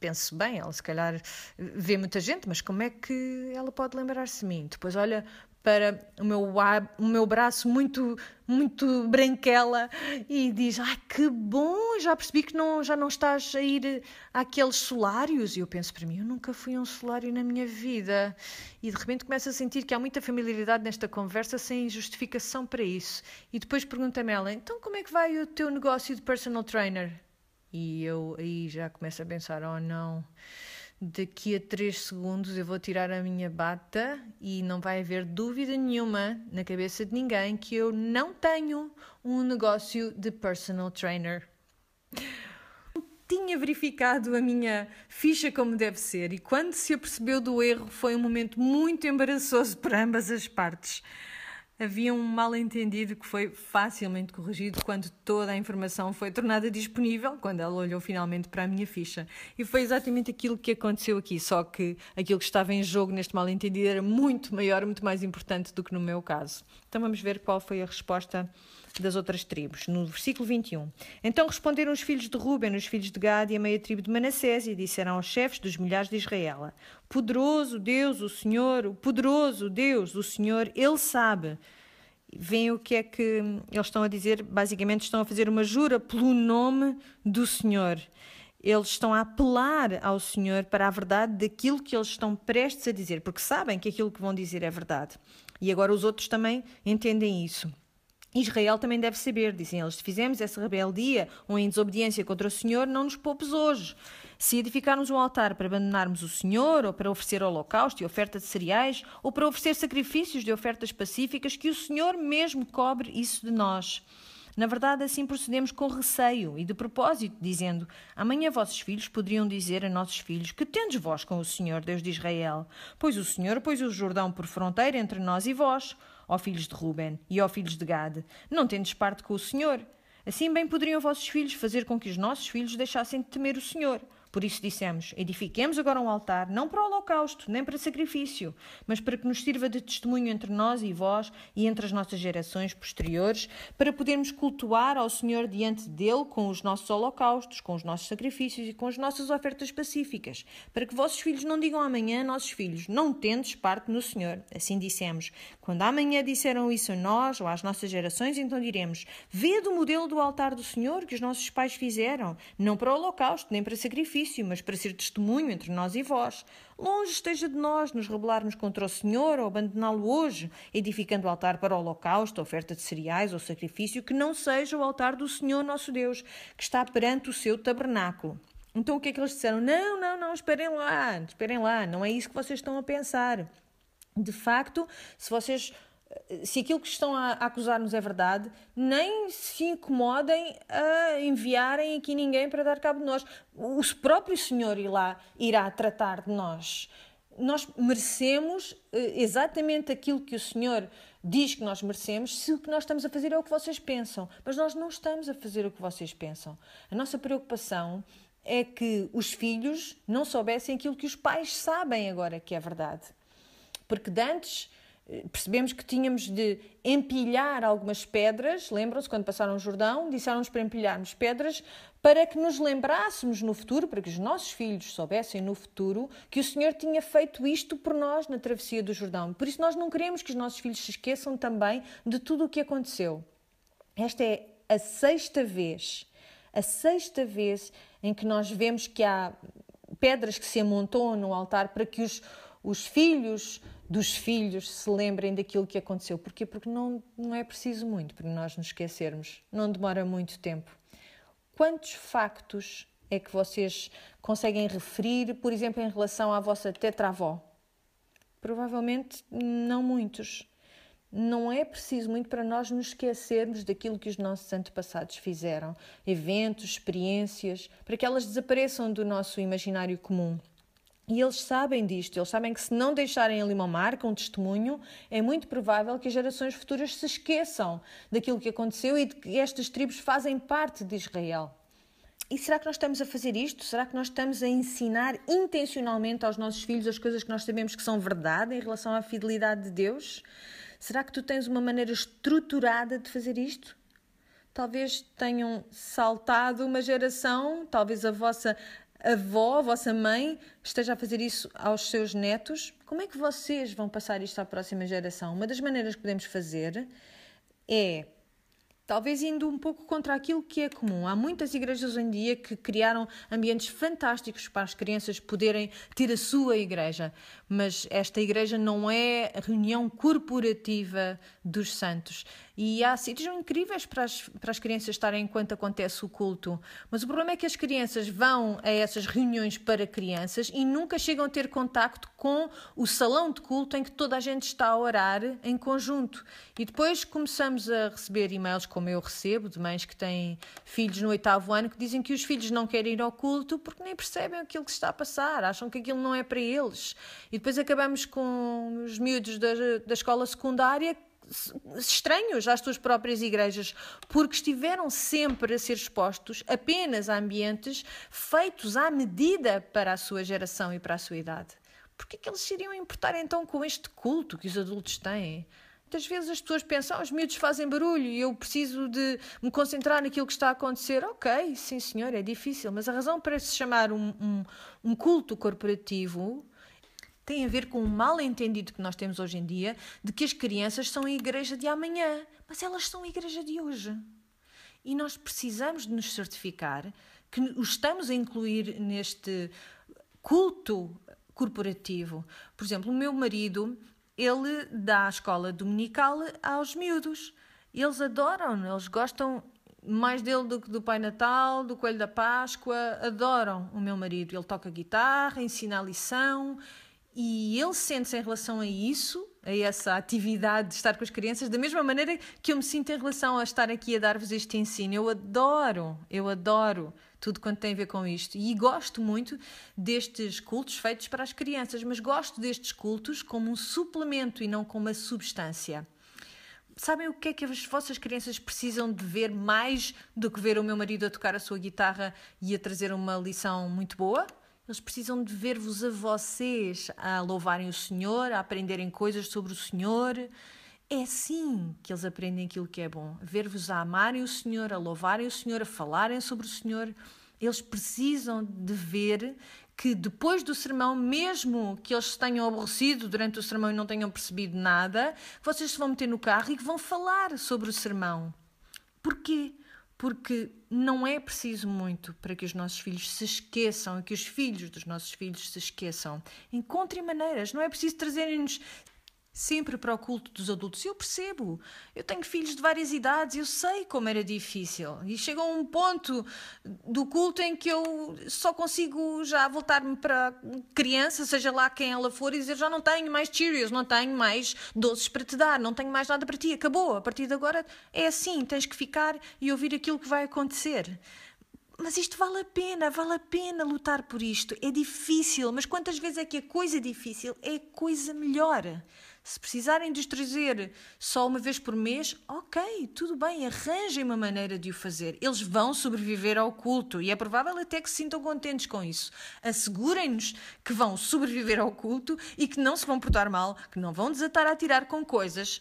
penso bem, ela se calhar vê muita gente, mas como é que ela pode lembrar-se de mim? Depois olha para o meu, o meu braço muito, muito branquela e diz: Ai, que bom, já percebi que não, já não estás a ir àqueles solários. E eu penso para mim: Eu nunca fui a um solário na minha vida. E de repente começo a sentir que há muita familiaridade nesta conversa sem justificação para isso. E depois pergunta-me ela: Então, como é que vai o teu negócio de personal trainer? E eu aí já começo a pensar: oh não, daqui a três segundos eu vou tirar a minha bata e não vai haver dúvida nenhuma na cabeça de ninguém que eu não tenho um negócio de personal trainer. Tinha verificado a minha ficha como deve ser e quando se apercebeu do erro foi um momento muito embaraçoso para ambas as partes havia um mal-entendido que foi facilmente corrigido quando toda a informação foi tornada disponível, quando ela olhou finalmente para a minha ficha. E foi exatamente aquilo que aconteceu aqui, só que aquilo que estava em jogo neste mal-entendido era muito maior, muito mais importante do que no meu caso. Então vamos ver qual foi a resposta das outras tribos. No versículo 21. Então responderam os filhos de Ruben, os filhos de Gad e a meia tribo de Manassés e disseram aos chefes dos milhares de Israel: Poderoso Deus, o Senhor, o poderoso Deus, o Senhor, Ele sabe. Vem o que é que eles estão a dizer? Basicamente, estão a fazer uma jura pelo nome do Senhor. Eles estão a apelar ao Senhor para a verdade daquilo que eles estão prestes a dizer, porque sabem que aquilo que vão dizer é verdade. E agora os outros também entendem isso. Israel também deve saber, dizem eles, se fizemos essa rebeldia ou em desobediência contra o Senhor, não nos poupes hoje. Se edificarmos um altar para abandonarmos o Senhor, ou para oferecer holocausto e oferta de cereais, ou para oferecer sacrifícios de ofertas pacíficas, que o Senhor mesmo cobre isso de nós. Na verdade, assim procedemos com receio e de propósito, dizendo: Amanhã vossos filhos poderiam dizer a nossos filhos: Que tendes vós com o Senhor, Deus de Israel? Pois o Senhor pôs o Jordão por fronteira entre nós e vós ó filhos de Ruben e ó filhos de Gade, não tendes parte com o Senhor. Assim bem poderiam vossos filhos fazer com que os nossos filhos deixassem de temer o Senhor. Por isso dissemos: edifiquemos agora um altar, não para o holocausto, nem para sacrifício, mas para que nos sirva de testemunho entre nós e vós e entre as nossas gerações posteriores, para podermos cultuar ao Senhor diante dele com os nossos holocaustos, com os nossos sacrifícios e com as nossas ofertas pacíficas, para que vossos filhos não digam amanhã, nossos filhos, não tendes parte no Senhor. Assim dissemos. Quando amanhã disseram isso a nós ou às nossas gerações, então diremos: vede o modelo do altar do Senhor que os nossos pais fizeram, não para o holocausto, nem para sacrifício mas para ser testemunho entre nós e vós. Longe esteja de nós nos rebelarmos contra o Senhor ou abandoná-lo hoje, edificando o altar para o holocausto, oferta de cereais ou sacrifício, que não seja o altar do Senhor nosso Deus, que está perante o seu tabernáculo. Então o que é que eles disseram? Não, não, não, esperem lá, esperem lá, não é isso que vocês estão a pensar. De facto, se vocês se aquilo que estão a acusar-nos é verdade, nem se incomodem a enviarem aqui ninguém para dar cabo de nós. O próprio Senhor irá, irá tratar de nós. Nós merecemos eh, exatamente aquilo que o Senhor diz que nós merecemos, se o que nós estamos a fazer é o que vocês pensam. Mas nós não estamos a fazer o que vocês pensam. A nossa preocupação é que os filhos não soubessem aquilo que os pais sabem agora que é verdade. Porque de antes eh, percebemos que tínhamos de empilhar algumas pedras, lembram-se quando passaram o Jordão, disseram-nos para empilharmos pedras para que nos lembrássemos no futuro, para que os nossos filhos soubessem no futuro que o Senhor tinha feito isto por nós na travessia do Jordão. Por isso nós não queremos que os nossos filhos se esqueçam também de tudo o que aconteceu. Esta é a sexta vez, a sexta vez em que nós vemos que há pedras que se amontoam no altar para que os, os filhos dos filhos se lembrem daquilo que aconteceu. Porquê? Porque não, não é preciso muito para nós nos esquecermos. Não demora muito tempo. Quantos factos é que vocês conseguem referir, por exemplo, em relação à vossa tetravó? Provavelmente não muitos. Não é preciso muito para nós nos esquecermos daquilo que os nossos antepassados fizeram, eventos, experiências, para que elas desapareçam do nosso imaginário comum. E eles sabem disto, eles sabem que se não deixarem ali uma marca, um testemunho, é muito provável que as gerações futuras se esqueçam daquilo que aconteceu e de que estas tribos fazem parte de Israel. E será que nós estamos a fazer isto? Será que nós estamos a ensinar intencionalmente aos nossos filhos as coisas que nós sabemos que são verdade em relação à fidelidade de Deus? Será que tu tens uma maneira estruturada de fazer isto? Talvez tenham saltado uma geração, talvez a vossa avó, vossa mãe, esteja a fazer isso aos seus netos. Como é que vocês vão passar isto à próxima geração? Uma das maneiras que podemos fazer é talvez indo um pouco contra aquilo que é comum. Há muitas igrejas hoje em dia que criaram ambientes fantásticos para as crianças poderem ter a sua igreja, mas esta igreja não é a reunião corporativa dos santos. E há sítios incríveis para as, para as crianças estarem enquanto acontece o culto. Mas o problema é que as crianças vão a essas reuniões para crianças e nunca chegam a ter contacto com o salão de culto em que toda a gente está a orar em conjunto. E depois começamos a receber e-mails como eu recebo, de mães que têm filhos no oitavo ano, que dizem que os filhos não querem ir ao culto porque nem percebem aquilo que está a passar, acham que aquilo não é para eles. E depois acabamos com os miúdos da, da escola secundária estranhos às suas próprias igrejas, porque estiveram sempre a ser expostos apenas a ambientes feitos à medida para a sua geração e para a sua idade. Por que é eles se iriam importar então com este culto que os adultos têm? Muitas vezes as pessoas pensam, ah, os miúdos fazem barulho e eu preciso de me concentrar naquilo que está a acontecer. Ok, sim senhor, é difícil, mas a razão para se chamar um, um, um culto corporativo tem a ver com um mal entendido que nós temos hoje em dia de que as crianças são a igreja de amanhã, mas elas são a igreja de hoje. E nós precisamos de nos certificar que os estamos a incluir neste culto corporativo. Por exemplo, o meu marido, ele dá a escola dominical aos miúdos. Eles adoram, eles gostam mais dele do que do Pai Natal, do Coelho da Páscoa, adoram o meu marido. Ele toca guitarra, ensina a lição, e ele sente-se em relação a isso, a essa atividade de estar com as crianças, da mesma maneira que eu me sinto em relação a estar aqui a dar-vos este ensino. Eu adoro, eu adoro tudo quanto tem a ver com isto. E gosto muito destes cultos feitos para as crianças, mas gosto destes cultos como um suplemento e não como uma substância. Sabem o que é que as vossas crianças precisam de ver mais do que ver o meu marido a tocar a sua guitarra e a trazer uma lição muito boa? Eles precisam de ver-vos a vocês a louvarem o Senhor, a aprenderem coisas sobre o Senhor. É assim que eles aprendem aquilo que é bom. Ver-vos a amarem o Senhor, a louvarem o Senhor, a falarem sobre o Senhor. Eles precisam de ver que depois do sermão, mesmo que eles se tenham aborrecido durante o sermão e não tenham percebido nada, vocês se vão meter no carro e vão falar sobre o sermão. Porquê? Porque não é preciso muito para que os nossos filhos se esqueçam e que os filhos dos nossos filhos se esqueçam. Encontrem maneiras, não é preciso trazerem-nos sempre para o culto dos adultos. Eu percebo, eu tenho filhos de várias idades, eu sei como era difícil. E chega um ponto do culto em que eu só consigo já voltar-me para criança, seja lá quem ela for, e dizer já não tenho mais Cheerios, não tenho mais doces para te dar, não tenho mais nada para ti, acabou. A partir de agora é assim, tens que ficar e ouvir aquilo que vai acontecer. Mas isto vale a pena, vale a pena lutar por isto. É difícil, mas quantas vezes é que a coisa difícil é coisa melhor? Se precisarem de os trazer só uma vez por mês, ok, tudo bem, arranjem uma maneira de o fazer. Eles vão sobreviver ao culto e é provável até que se sintam contentes com isso. Assegurem-nos que vão sobreviver ao culto e que não se vão portar mal, que não vão desatar a tirar com coisas.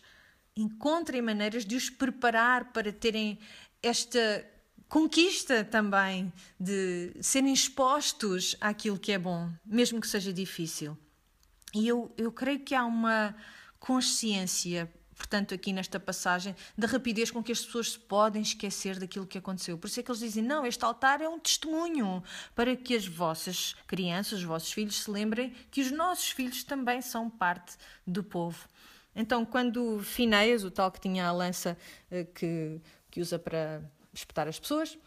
Encontrem maneiras de os preparar para terem esta conquista também de serem expostos àquilo que é bom, mesmo que seja difícil. E eu, eu creio que há uma consciência, portanto, aqui nesta passagem, da rapidez com que as pessoas se podem esquecer daquilo que aconteceu. Por isso é que eles dizem: não, este altar é um testemunho para que as vossas crianças, os vossos filhos se lembrem que os nossos filhos também são parte do povo. Então, quando Fineias, o tal que tinha a lança eh, que, que usa para espetar as pessoas,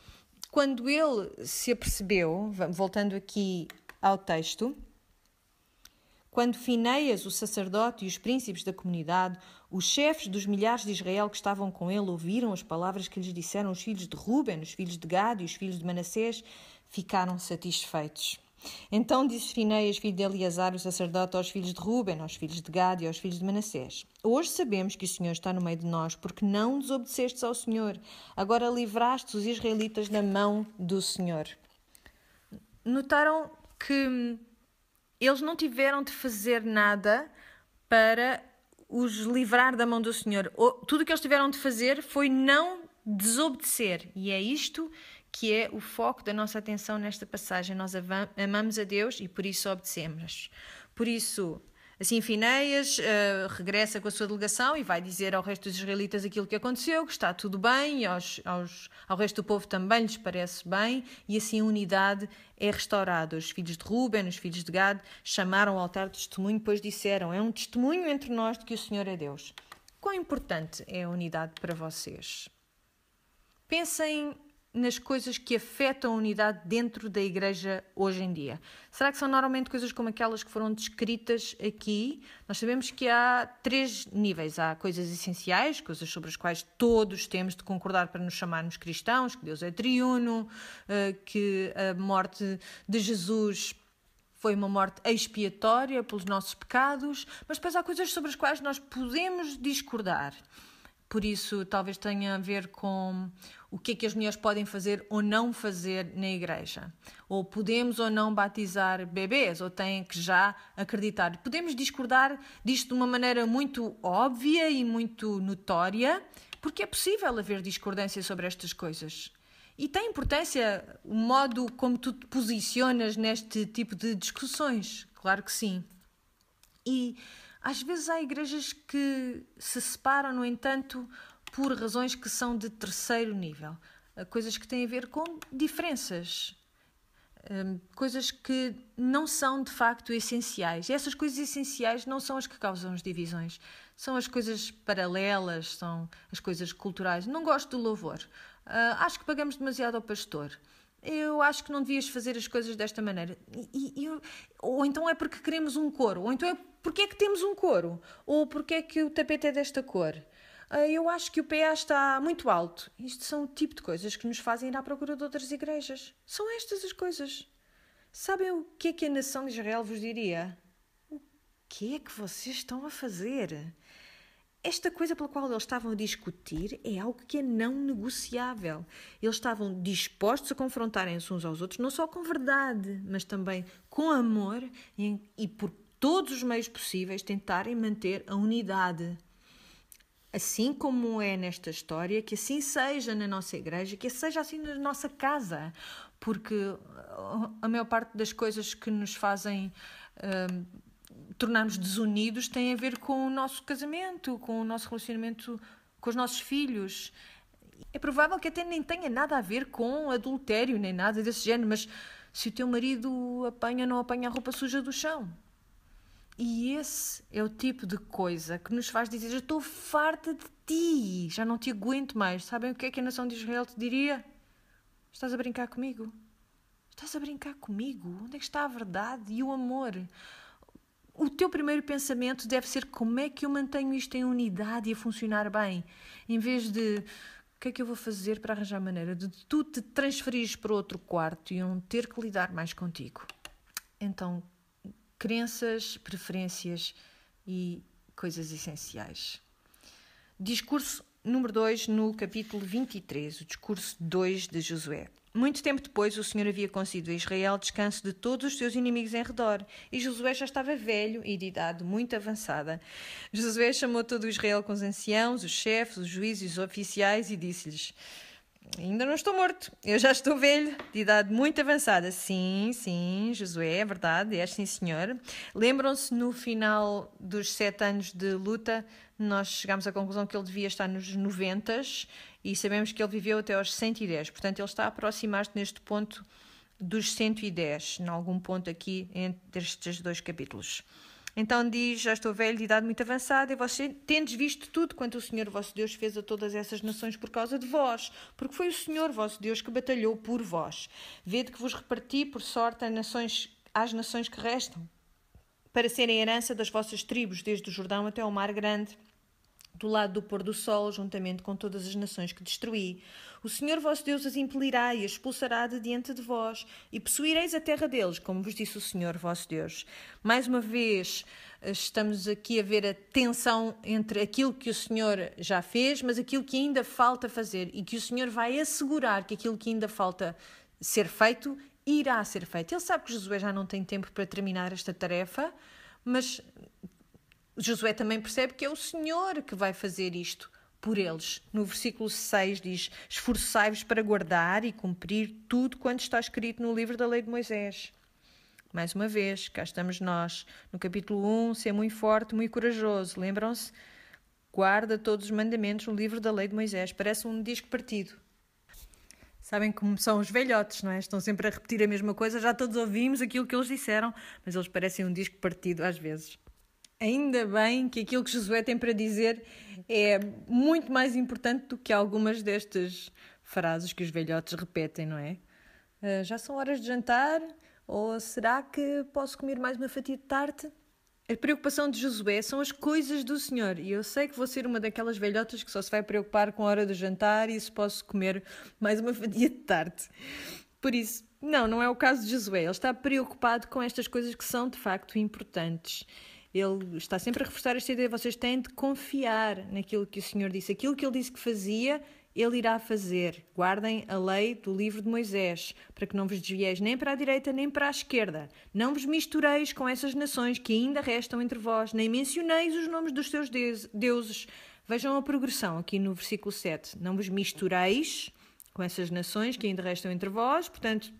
quando ele se apercebeu, voltando aqui ao texto, quando Fineias, o sacerdote, e os príncipes da comunidade, os chefes dos milhares de Israel que estavam com ele, ouviram as palavras que lhes disseram os filhos de Ruben, os filhos de Gad e os filhos de Manassés, ficaram satisfeitos. Então disse Fineias, filho de Eleazar, o sacerdote, aos filhos de Ruben, aos filhos de Gad e aos filhos de Manassés: Hoje sabemos que o Senhor está no meio de nós, porque não desobedecestes ao Senhor. Agora livraste os israelitas da mão do Senhor. Notaram que eles não tiveram de fazer nada para os livrar da mão do Senhor. Tudo o que eles tiveram de fazer foi não desobedecer. E é isto que é o foco da nossa atenção nesta passagem. Nós amamos a Deus e por isso obedecemos. Por isso, Assim, Fineias uh, regressa com a sua delegação e vai dizer ao resto dos israelitas aquilo que aconteceu, que está tudo bem, e aos, aos, ao resto do povo também lhes parece bem, e assim a unidade é restaurada. Os filhos de Ruben, os filhos de Gad, chamaram o altar de testemunho, pois disseram: É um testemunho entre nós de que o Senhor é Deus. Quão importante é a unidade para vocês? Pensem nas coisas que afetam a unidade dentro da igreja hoje em dia? Será que são normalmente coisas como aquelas que foram descritas aqui? Nós sabemos que há três níveis. Há coisas essenciais, coisas sobre as quais todos temos de concordar para nos chamarmos cristãos, que Deus é triuno, eh, que a morte de Jesus foi uma morte expiatória pelos nossos pecados, mas depois há coisas sobre as quais nós podemos discordar. Por isso, talvez tenha a ver com o que é que as mulheres podem fazer ou não fazer na igreja. Ou podemos ou não batizar bebês, ou têm que já acreditar. Podemos discordar disto de uma maneira muito óbvia e muito notória, porque é possível haver discordância sobre estas coisas. E tem importância o modo como tu te posicionas neste tipo de discussões. Claro que sim. E às vezes há igrejas que se separam, no entanto, por razões que são de terceiro nível. Coisas que têm a ver com diferenças. Hum, coisas que não são de facto essenciais. E essas coisas essenciais não são as que causam as divisões. São as coisas paralelas, são as coisas culturais. Não gosto do louvor. Uh, acho que pagamos demasiado ao pastor eu acho que não devias fazer as coisas desta maneira. E, e, ou então é porque queremos um coro, ou então é porque é que temos um coro, ou porque é que o tapete é desta cor. Ah, eu acho que o PA está muito alto. Isto são o tipo de coisas que nos fazem ir à procura de outras igrejas. São estas as coisas. Sabem o que é que a nação de Israel vos diria? O que é que vocês estão a fazer? Esta coisa pela qual eles estavam a discutir é algo que é não negociável. Eles estavam dispostos a confrontarem-se uns aos outros, não só com verdade, mas também com amor e, e por todos os meios possíveis tentarem manter a unidade. Assim como é nesta história, que assim seja na nossa igreja, que seja assim na nossa casa, porque a maior parte das coisas que nos fazem. Hum, tornarmos desunidos tem a ver com o nosso casamento, com o nosso relacionamento com os nossos filhos. É provável que até nem tenha nada a ver com adultério, nem nada desse género, mas se o teu marido apanha ou não apanha a roupa suja do chão. E esse é o tipo de coisa que nos faz dizer: estou farta de ti, já não te aguento mais. Sabem o que é que a nação de Israel te diria? Estás a brincar comigo? Estás a brincar comigo? Onde é que está a verdade e o amor? O teu primeiro pensamento deve ser como é que eu mantenho isto em unidade e a funcionar bem, em vez de o que é que eu vou fazer para arranjar maneira de tu te transferires para outro quarto e não ter que lidar mais contigo. Então, crenças, preferências e coisas essenciais. Discurso número 2, no capítulo 23, o discurso 2 de Josué. Muito tempo depois, o Senhor havia concedido a Israel descanso de todos os seus inimigos em redor, e Josué já estava velho e de idade muito avançada. Josué chamou todo o Israel com os anciãos, os chefes, os juízes, os oficiais e disse-lhes: Ainda não estou morto, eu já estou velho, de idade muito avançada. Sim, sim, Josué, é verdade, é sim, senhor. Lembram-se no final dos sete anos de luta, nós chegámos à conclusão que ele devia estar nos 90 e sabemos que ele viveu até aos 110. Portanto, ele está a aproximar-se neste ponto dos 110, em algum ponto aqui entre estes dois capítulos. Então diz: Já estou velho, de idade muito avançada, e você tendes visto tudo quanto o Senhor vosso Deus fez a todas essas nações por causa de vós, porque foi o Senhor vosso Deus que batalhou por vós. Vede que vos reparti por sorte às nações, às nações que restam, para serem herança das vossas tribos, desde o Jordão até o Mar Grande do lado do pôr do sol, juntamente com todas as nações que destruí. O Senhor vosso Deus as impelirá e as expulsará de diante de vós, e possuireis a terra deles, como vos disse o Senhor vosso Deus. Mais uma vez, estamos aqui a ver a tensão entre aquilo que o Senhor já fez, mas aquilo que ainda falta fazer, e que o Senhor vai assegurar que aquilo que ainda falta ser feito irá ser feito. Ele sabe que Josué já não tem tempo para terminar esta tarefa, mas Josué também percebe que é o Senhor que vai fazer isto por eles. No versículo 6 diz: Esforçai-vos para guardar e cumprir tudo quanto está escrito no livro da lei de Moisés. Mais uma vez, cá estamos nós, no capítulo 1, ser muito forte, muito corajoso. Lembram-se? Guarda todos os mandamentos no livro da lei de Moisés. Parece um disco partido. Sabem como são os velhotes, não é? Estão sempre a repetir a mesma coisa, já todos ouvimos aquilo que eles disseram, mas eles parecem um disco partido às vezes. Ainda bem que aquilo que Josué tem para dizer é muito mais importante do que algumas destas frases que os velhotes repetem, não é? Uh, já são horas de jantar? Ou será que posso comer mais uma fatia de tarte? A preocupação de Josué são as coisas do Senhor. E eu sei que vou ser uma daquelas velhotas que só se vai preocupar com a hora do jantar e se posso comer mais uma fatia de tarte. Por isso, não, não é o caso de Josué. Ele está preocupado com estas coisas que são de facto importantes. Ele está sempre a reforçar esta ideia. Vocês têm de confiar naquilo que o Senhor disse. Aquilo que ele disse que fazia, ele irá fazer. Guardem a lei do livro de Moisés, para que não vos desvieis nem para a direita nem para a esquerda. Não vos mistureis com essas nações que ainda restam entre vós, nem mencioneis os nomes dos seus deuses. Vejam a progressão aqui no versículo 7. Não vos mistureis com essas nações que ainda restam entre vós. Portanto,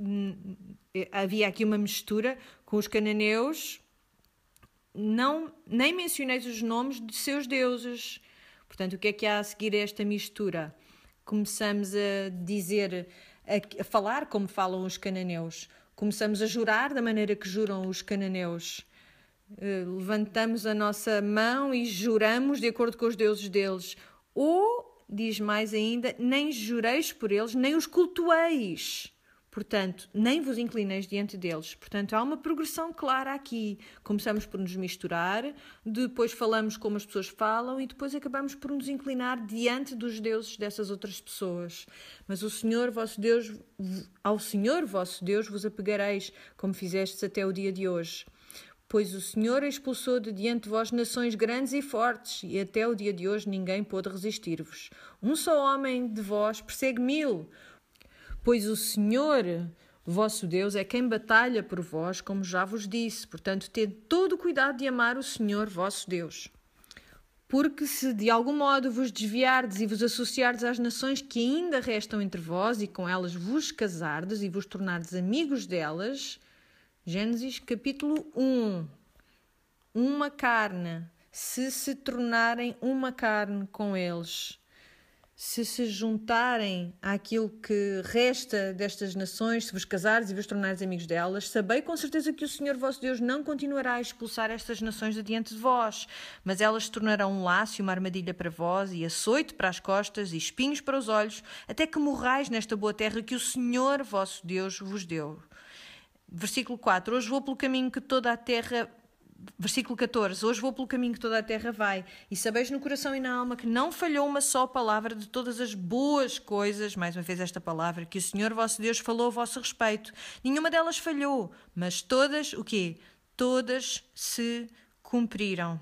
havia aqui uma mistura com os cananeus, não nem mencioneis os nomes de seus deuses. Portanto, o que é que há a seguir a esta mistura? Começamos a dizer, a, a falar como falam os cananeus. Começamos a jurar da maneira que juram os cananeus. Uh, levantamos a nossa mão e juramos de acordo com os deuses deles. Ou, diz mais ainda, nem jureis por eles, nem os cultueis. Portanto, nem vos inclineis diante deles. Portanto, há uma progressão clara aqui. Começamos por nos misturar, depois falamos como as pessoas falam e depois acabamos por nos inclinar diante dos deuses dessas outras pessoas. Mas o Senhor vosso Deus, ao Senhor vosso Deus vos apegareis, como fizestes até o dia de hoje. Pois o Senhor expulsou de diante de vós nações grandes e fortes, e até o dia de hoje ninguém pôde resistir-vos. Um só homem de vós persegue mil pois o Senhor vosso Deus é quem batalha por vós, como já vos disse. Portanto, tede todo o cuidado de amar o Senhor vosso Deus. Porque se de algum modo vos desviardes e vos associardes às nações que ainda restam entre vós e com elas vos casardes e vos tornardes amigos delas, Gênesis capítulo 1, uma carne, se se tornarem uma carne com eles, se se juntarem àquilo que resta destas nações, se vos casares e vos tornares amigos delas, sabei com certeza que o Senhor vosso Deus não continuará a expulsar estas nações de diante de vós, mas elas se tornarão um laço e uma armadilha para vós, e açoite para as costas e espinhos para os olhos, até que morrais nesta boa terra que o Senhor vosso Deus vos deu. Versículo 4: Hoje vou pelo caminho que toda a terra Versículo 14: Hoje vou pelo caminho que toda a terra vai, e sabeis no coração e na alma que não falhou uma só palavra de todas as boas coisas, mais uma vez esta palavra, que o Senhor vosso Deus falou a vosso respeito. Nenhuma delas falhou, mas todas, o quê? Todas se cumpriram.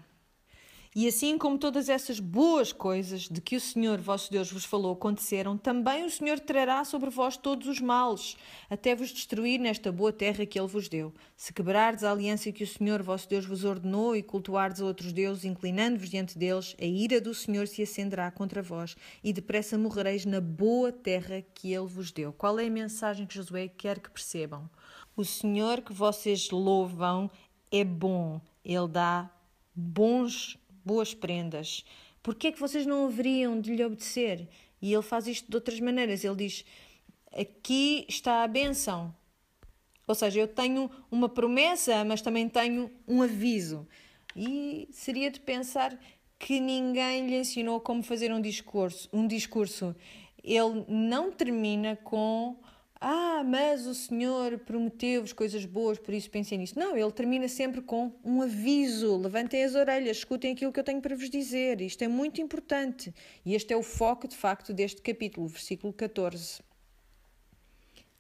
E assim como todas essas boas coisas de que o Senhor vosso Deus vos falou aconteceram, também o Senhor trará sobre vós todos os males, até vos destruir nesta boa terra que Ele vos deu. Se quebrardes a aliança que o Senhor vosso Deus vos ordenou e cultuardes a outros deuses, inclinando-vos diante deles, a ira do Senhor se acenderá contra vós e depressa morrereis na boa terra que Ele vos deu. Qual é a mensagem que Josué quer que percebam? O Senhor que vocês louvam é bom, Ele dá bons boas prendas. Por que é que vocês não haveriam de lhe obedecer? E ele faz isto de outras maneiras. Ele diz: Aqui está a benção. Ou seja, eu tenho uma promessa, mas também tenho um aviso. E seria de pensar que ninguém lhe ensinou como fazer um discurso. Um discurso. Ele não termina com ah, mas o Senhor prometeu-vos coisas boas, por isso pensem nisso. Não, ele termina sempre com um aviso: levantem as orelhas, escutem aquilo que eu tenho para vos dizer. Isto é muito importante. E este é o foco, de facto, deste capítulo, versículo 14.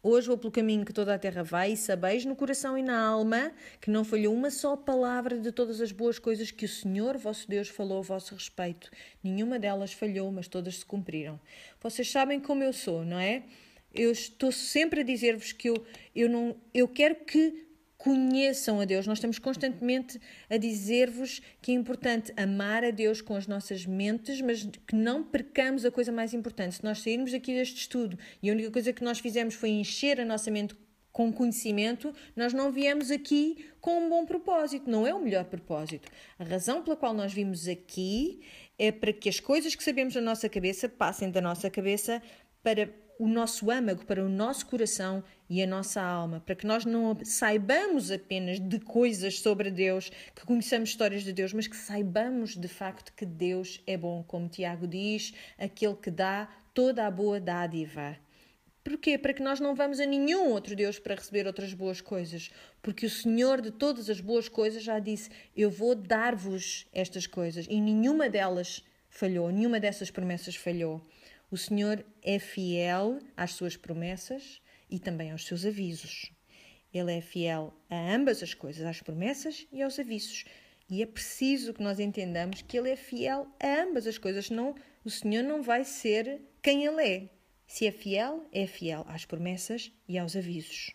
Hoje vou pelo caminho que toda a terra vai, e sabeis no coração e na alma que não falhou uma só palavra de todas as boas coisas que o Senhor vosso Deus falou a vosso respeito. Nenhuma delas falhou, mas todas se cumpriram. Vocês sabem como eu sou, não é? Eu estou sempre a dizer-vos que eu, eu, não, eu quero que conheçam a Deus. Nós estamos constantemente a dizer-vos que é importante amar a Deus com as nossas mentes, mas que não percamos a coisa mais importante. Se nós sairmos aqui deste estudo e a única coisa que nós fizemos foi encher a nossa mente com conhecimento, nós não viemos aqui com um bom propósito, não é o melhor propósito. A razão pela qual nós vimos aqui é para que as coisas que sabemos na nossa cabeça passem da nossa cabeça para o nosso âmago, para o nosso coração e a nossa alma, para que nós não saibamos apenas de coisas sobre Deus, que conheçamos histórias de Deus, mas que saibamos de facto que Deus é bom, como Tiago diz, aquele que dá toda a boa dádiva. Porquê? Para que nós não vamos a nenhum outro Deus para receber outras boas coisas. Porque o Senhor de todas as boas coisas já disse: Eu vou dar-vos estas coisas. E nenhuma delas falhou, nenhuma dessas promessas falhou. O Senhor é fiel às suas promessas e também aos seus avisos. Ele é fiel a ambas as coisas, às promessas e aos avisos. E é preciso que nós entendamos que Ele é fiel a ambas as coisas, senão o Senhor não vai ser quem Ele é. Se é fiel, é fiel às promessas e aos avisos.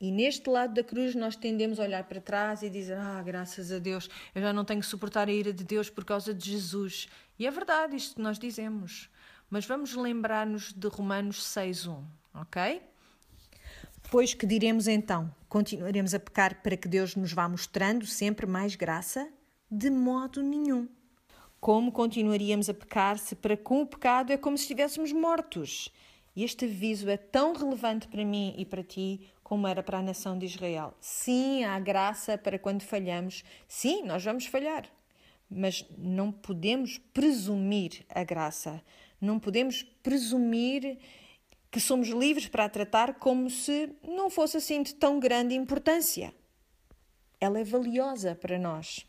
E neste lado da cruz nós tendemos a olhar para trás e dizer: Ah, graças a Deus, eu já não tenho que suportar a ira de Deus por causa de Jesus. E é verdade isto que nós dizemos. Mas vamos lembrar-nos de Romanos 6:1, ok? Pois que diremos então? Continuaremos a pecar para que Deus nos vá mostrando sempre mais graça? De modo nenhum. Como continuaríamos a pecar se para com o pecado é como se estivéssemos mortos? Este aviso é tão relevante para mim e para ti como era para a nação de Israel. Sim, há graça para quando falhamos. Sim, nós vamos falhar. Mas não podemos presumir a graça. Não podemos presumir que somos livres para a tratar como se não fosse assim de tão grande importância. Ela é valiosa para nós.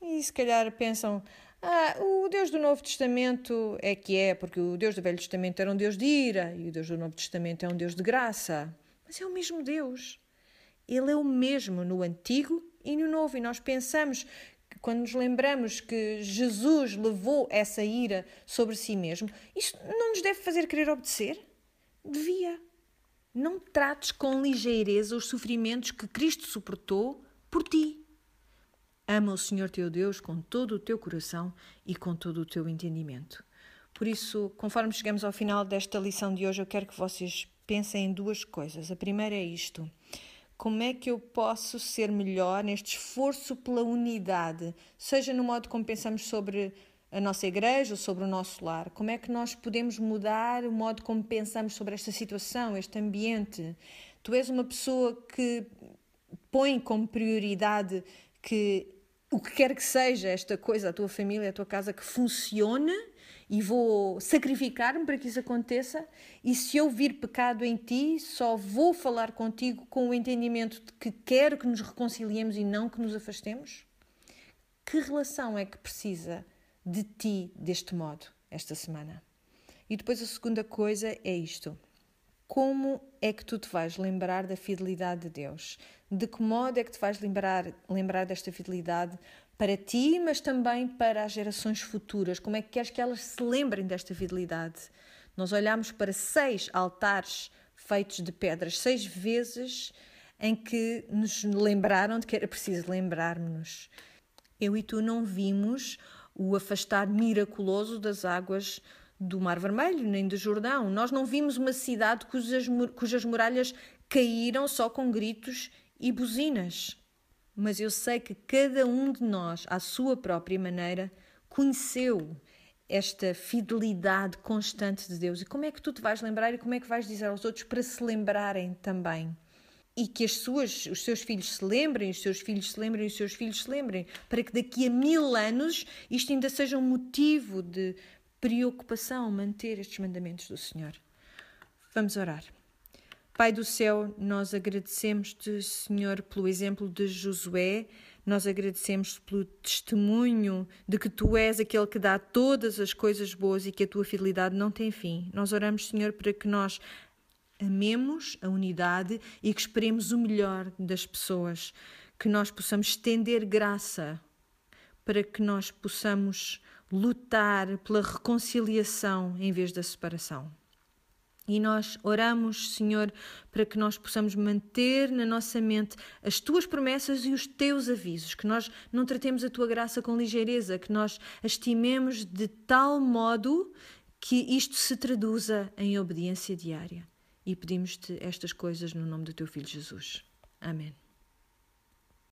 E se calhar pensam, ah, o Deus do Novo Testamento é que é, porque o Deus do Velho Testamento era um Deus de ira e o Deus do Novo Testamento é um Deus de graça. Mas é o mesmo Deus. Ele é o mesmo no Antigo e no Novo. E nós pensamos quando nos lembramos que Jesus levou essa ira sobre si mesmo, isso não nos deve fazer querer obedecer? Devia. Não trates com ligeireza os sofrimentos que Cristo suportou por ti. Ama o Senhor teu Deus com todo o teu coração e com todo o teu entendimento. Por isso, conforme chegamos ao final desta lição de hoje, eu quero que vocês pensem em duas coisas. A primeira é isto como é que eu posso ser melhor neste esforço pela unidade, seja no modo como pensamos sobre a nossa igreja ou sobre o nosso lar? Como é que nós podemos mudar o modo como pensamos sobre esta situação, este ambiente? Tu és uma pessoa que põe como prioridade que o que quer que seja esta coisa, a tua família, a tua casa, que funcione e vou sacrificar-me para que isso aconteça. E se eu vir pecado em ti, só vou falar contigo com o entendimento de que quero que nos reconciliemos e não que nos afastemos? Que relação é que precisa de ti deste modo esta semana? E depois a segunda coisa é isto. Como é que tu te vais lembrar da fidelidade de Deus? De que modo é que te vais lembrar, lembrar desta fidelidade para ti, mas também para as gerações futuras. Como é que queres que elas se lembrem desta fidelidade? Nós olhamos para seis altares feitos de pedras, seis vezes em que nos lembraram de que era preciso lembrar-nos. Eu e tu não vimos o afastar miraculoso das águas do Mar Vermelho, nem do Jordão. Nós não vimos uma cidade cujas, cujas muralhas caíram só com gritos e buzinas. Mas eu sei que cada um de nós, à sua própria maneira, conheceu esta fidelidade constante de Deus. E como é que tu te vais lembrar e como é que vais dizer aos outros para se lembrarem também? E que as suas, os seus filhos se lembrem, os seus filhos se lembrem, os seus filhos se lembrem, para que daqui a mil anos isto ainda seja um motivo de preocupação manter estes mandamentos do Senhor. Vamos orar. Pai do céu, nós agradecemos-te, Senhor, pelo exemplo de Josué, nós agradecemos pelo testemunho de que tu és aquele que dá todas as coisas boas e que a tua fidelidade não tem fim. Nós oramos, Senhor, para que nós amemos a unidade e que esperemos o melhor das pessoas, que nós possamos estender graça para que nós possamos lutar pela reconciliação em vez da separação. E nós oramos, Senhor, para que nós possamos manter na nossa mente as tuas promessas e os teus avisos, que nós não tratemos a tua graça com ligeireza, que nós a estimemos de tal modo que isto se traduza em obediência diária. E pedimos-te estas coisas no nome do teu filho Jesus. Amém.